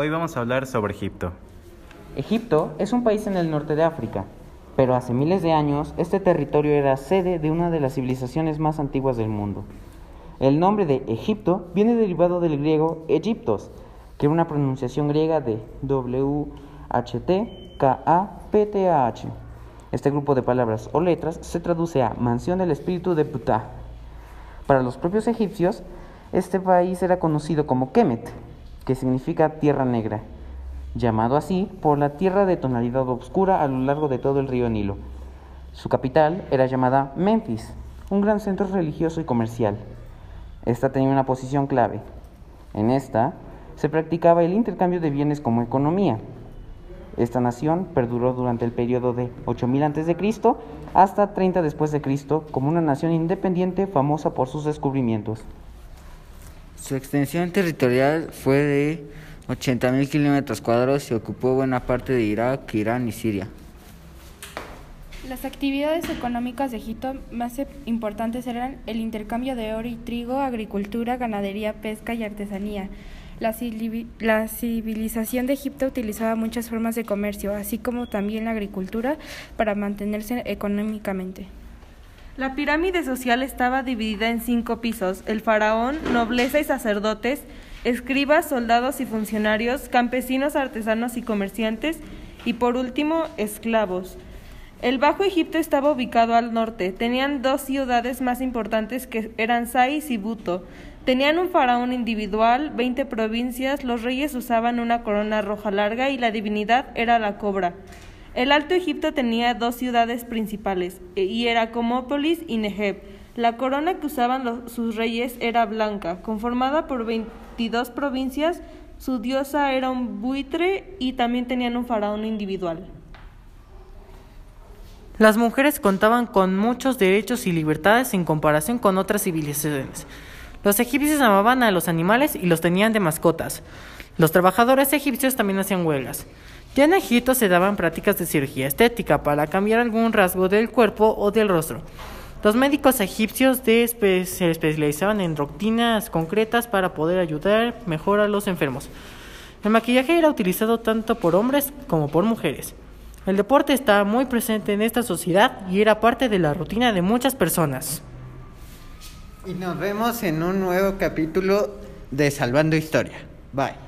Hoy vamos a hablar sobre Egipto. Egipto es un país en el norte de África, pero hace miles de años este territorio era sede de una de las civilizaciones más antiguas del mundo. El nombre de Egipto viene derivado del griego Egiptos, que era una pronunciación griega de W-H-T-K-A-P-T-A-H. Este grupo de palabras o letras se traduce a mansión del espíritu de Ptah. Para los propios egipcios, este país era conocido como Kemet, que significa tierra negra, llamado así por la tierra de tonalidad oscura a lo largo de todo el río Nilo. Su capital era llamada Memphis, un gran centro religioso y comercial. Esta tenía una posición clave. En esta se practicaba el intercambio de bienes como economía. Esta nación perduró durante el periodo de 8000 a.C. hasta 30 después de Cristo como una nación independiente famosa por sus descubrimientos. Su extensión territorial fue de 80.000 kilómetros cuadrados y ocupó buena parte de Irak, Irán y Siria. Las actividades económicas de Egipto más importantes eran el intercambio de oro y trigo, agricultura, ganadería, pesca y artesanía. La, la, civilización de Egipto utilizaba muchas formas de comercio, así como también la agricultura, para mantenerse económicamente. La pirámide social estaba dividida en cinco pisos, el faraón, nobleza y sacerdotes, escribas, soldados y funcionarios, campesinos, artesanos y comerciantes, y por último, esclavos. El Bajo Egipto estaba ubicado al norte. Tenían dos ciudades más importantes que eran Sais y Buto. Tenían un faraón individual, veinte provincias, los reyes usaban una corona roja larga y la divinidad era la cobra. El Alto Egipto tenía dos ciudades principales, e, y era Comópolis y Neheb. La corona que usaban sus reyes era blanca, conformada por 22 provincias. Su diosa era un buitre y también tenían un faraón individual. Las mujeres contaban con muchos derechos y libertades en comparación con otras civilizaciones. Los egipcios amaban a los animales y los tenían de mascotas. Los trabajadores egipcios también hacían huelgas. Ya en Egipto se daban prácticas de cirugía estética para cambiar algún rasgo del cuerpo o del rostro. Los médicos egipcios se especializaban en rutinas concretas para poder ayudar mejor a los enfermos. El maquillaje era utilizado tanto por hombres como por mujeres. El deporte estaba muy presente en esta sociedad y era parte de la rutina de muchas personas. Y nos vemos en un nuevo capítulo de Salvando Historia. Bye.